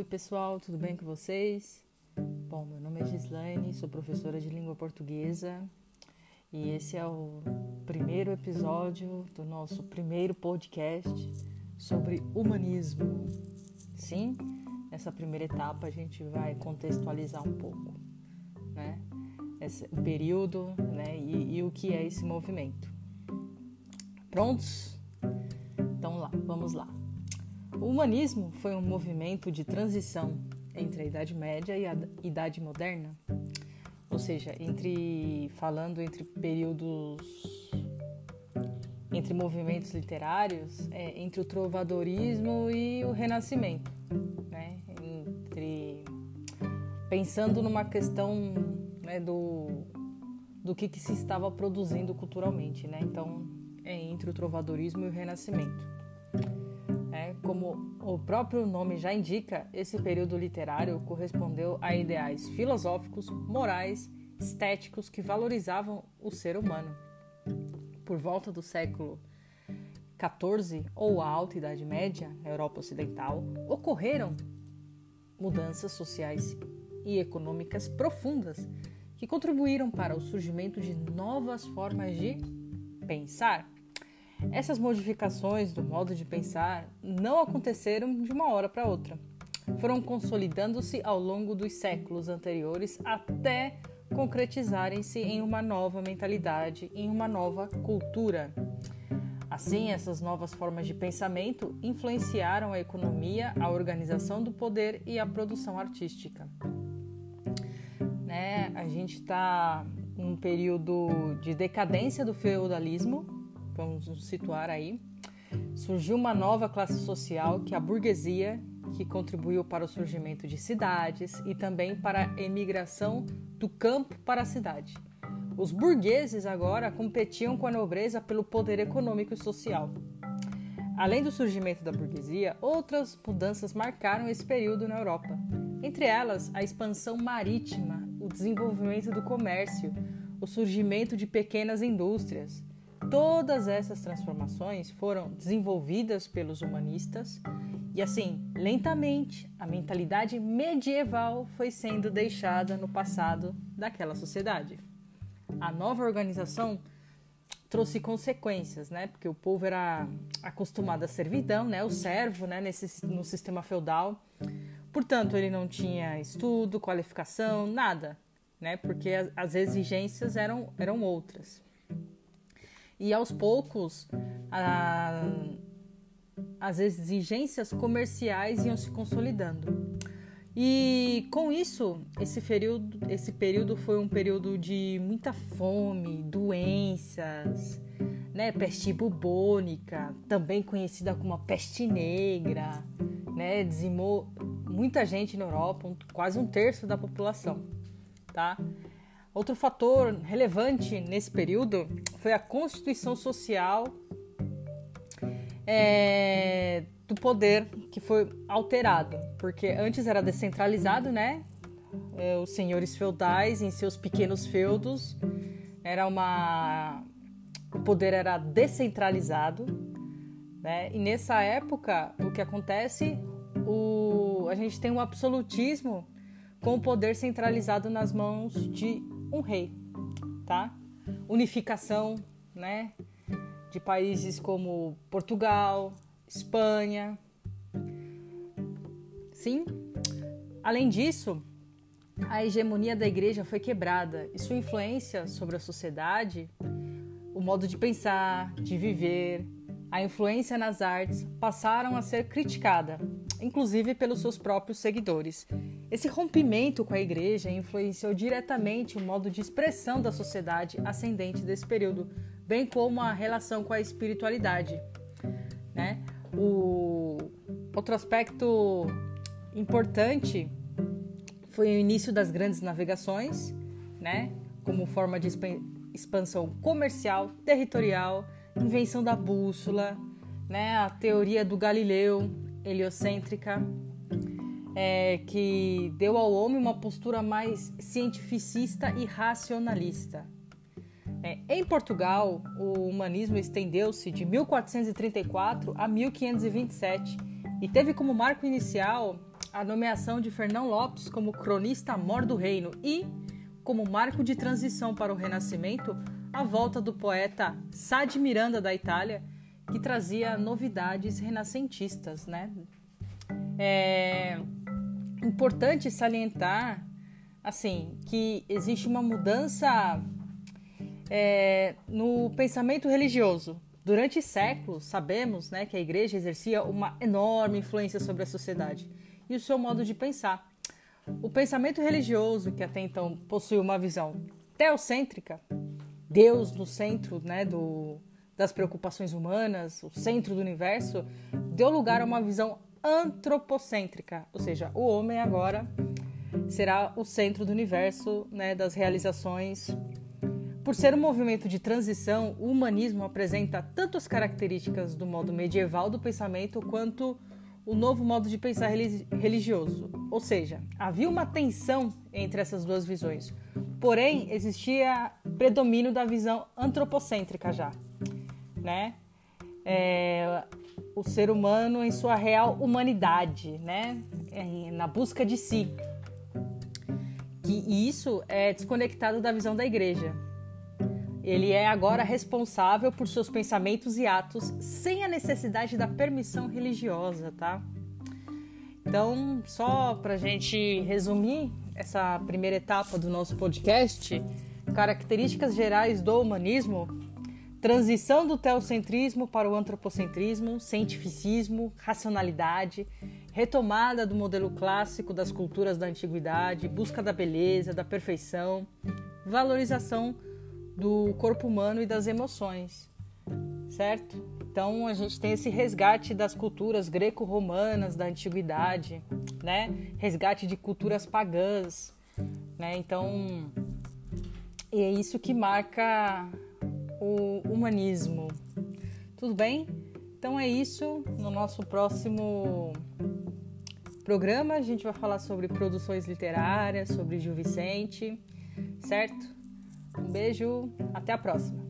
Oi, pessoal, tudo bem com vocês? Bom, meu nome é Gislaine, sou professora de língua portuguesa e esse é o primeiro episódio do nosso primeiro podcast sobre humanismo. Sim, nessa primeira etapa a gente vai contextualizar um pouco, né? Esse período, né? E, e o que é esse movimento. Prontos? Então lá, vamos lá. O humanismo foi um movimento de transição entre a Idade Média e a Idade Moderna, ou seja, entre falando entre períodos entre movimentos literários, é, entre o trovadorismo e o Renascimento, né? Entre pensando numa questão né, do do que, que se estava produzindo culturalmente, né? Então, é entre o trovadorismo e o Renascimento. Como o próprio nome já indica, esse período literário correspondeu a ideais filosóficos, morais, estéticos que valorizavam o ser humano. Por volta do século XIV ou a Alta Idade Média, na Europa Ocidental, ocorreram mudanças sociais e econômicas profundas que contribuíram para o surgimento de novas formas de pensar essas modificações do modo de pensar não aconteceram de uma hora para outra. Foram consolidando-se ao longo dos séculos anteriores até concretizarem-se em uma nova mentalidade, em uma nova cultura. Assim, essas novas formas de pensamento influenciaram a economia, a organização do poder e a produção artística. Né? A gente está num período de decadência do feudalismo, vamos nos situar aí, surgiu uma nova classe social que é a burguesia, que contribuiu para o surgimento de cidades e também para a emigração do campo para a cidade. Os burgueses agora competiam com a nobreza pelo poder econômico e social. Além do surgimento da burguesia, outras mudanças marcaram esse período na Europa. Entre elas, a expansão marítima, o desenvolvimento do comércio, o surgimento de pequenas indústrias, Todas essas transformações foram desenvolvidas pelos humanistas e, assim, lentamente, a mentalidade medieval foi sendo deixada no passado daquela sociedade. A nova organização trouxe consequências, né? Porque o povo era acostumado à servidão, né? O servo, né? Nesse, no sistema feudal. Portanto, ele não tinha estudo, qualificação, nada, né? Porque as, as exigências eram, eram outras. E aos poucos, a, as exigências comerciais iam se consolidando. E com isso, esse período, esse período foi um período de muita fome, doenças, né, peste bubônica, também conhecida como a peste negra, né, dizimou muita gente na Europa, quase um terço da população, tá? Outro fator relevante nesse período foi a constituição social é, do poder que foi alterado, porque antes era descentralizado, né? É, os senhores feudais em seus pequenos feudos era uma o poder era descentralizado, né? E nessa época o que acontece o a gente tem um absolutismo com o poder centralizado nas mãos de um rei, tá? Unificação, né? De países como Portugal, Espanha. Sim. Além disso, a hegemonia da igreja foi quebrada e sua influência sobre a sociedade, o modo de pensar, de viver, a influência nas artes passaram a ser criticada, inclusive pelos seus próprios seguidores. Esse rompimento com a igreja influenciou diretamente o modo de expressão da sociedade ascendente desse período, bem como a relação com a espiritualidade. Né? O outro aspecto importante foi o início das grandes navegações, né? como forma de expansão comercial, territorial, invenção da bússola, né? a teoria do Galileu heliocêntrica é, que deu ao homem uma postura mais cientificista e racionalista. É, em Portugal, o humanismo estendeu-se de 1434 a 1527 e teve como marco inicial a nomeação de Fernão Lopes como cronista mor do reino e, como marco de transição para o Renascimento, a volta do poeta Sá de Miranda da Itália, que trazia novidades renascentistas, né? É importante salientar, assim, que existe uma mudança é, no pensamento religioso. Durante séculos, sabemos né, que a igreja exercia uma enorme influência sobre a sociedade e o seu modo de pensar. O pensamento religioso, que até então possui uma visão teocêntrica, Deus no centro né, do, das preocupações humanas, o centro do universo, deu lugar a uma visão antropocêntrica, ou seja, o homem agora será o centro do universo, né, das realizações por ser um movimento de transição, o humanismo apresenta tanto as características do modo medieval do pensamento quanto o novo modo de pensar religioso. Ou seja, havia uma tensão entre essas duas visões. Porém, existia predomínio da visão antropocêntrica já, né? É, o ser humano em sua real humanidade, né? É, na busca de si. e isso é desconectado da visão da igreja. Ele é agora responsável por seus pensamentos e atos sem a necessidade da permissão religiosa, tá? Então, só para gente resumir essa primeira etapa do nosso podcast, características gerais do humanismo, transição do teocentrismo para o antropocentrismo, cientificismo, racionalidade, retomada do modelo clássico das culturas da antiguidade, busca da beleza, da perfeição, valorização do corpo humano e das emoções, certo? Então a gente tem esse resgate das culturas greco-romanas da antiguidade, né? Resgate de culturas pagãs, né? Então é isso que marca o humanismo. Tudo bem? Então é isso. No nosso próximo programa a gente vai falar sobre produções literárias, sobre Gil Vicente, certo? Um beijo, até a próxima.